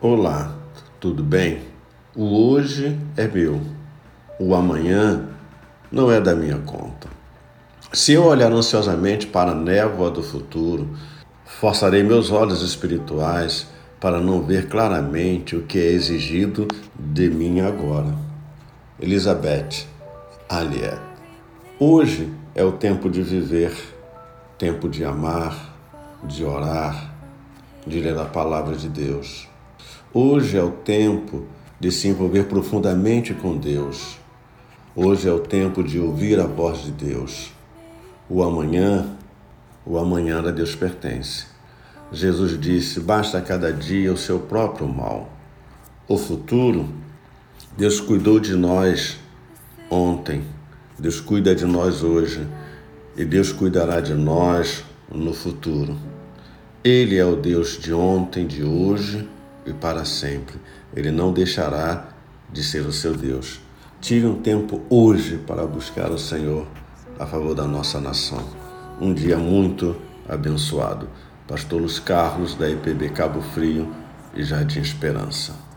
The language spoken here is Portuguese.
Olá, tudo bem? O hoje é meu, o amanhã não é da minha conta. Se eu olhar ansiosamente para a névoa do futuro, forçarei meus olhos espirituais para não ver claramente o que é exigido de mim agora. Elizabeth Aliet. Hoje é o tempo de viver, tempo de amar, de orar, de ler a palavra de Deus. Hoje é o tempo de se envolver profundamente com Deus. Hoje é o tempo de ouvir a voz de Deus. O amanhã, o amanhã a Deus pertence. Jesus disse: basta cada dia o seu próprio mal. O futuro, Deus cuidou de nós ontem, Deus cuida de nós hoje e Deus cuidará de nós no futuro. Ele é o Deus de ontem, de hoje e para sempre. Ele não deixará de ser o seu Deus. Tire um tempo hoje para buscar o Senhor a favor da nossa nação. Um dia muito abençoado. Pastor Luiz Carlos, da IPB Cabo Frio e Jardim Esperança.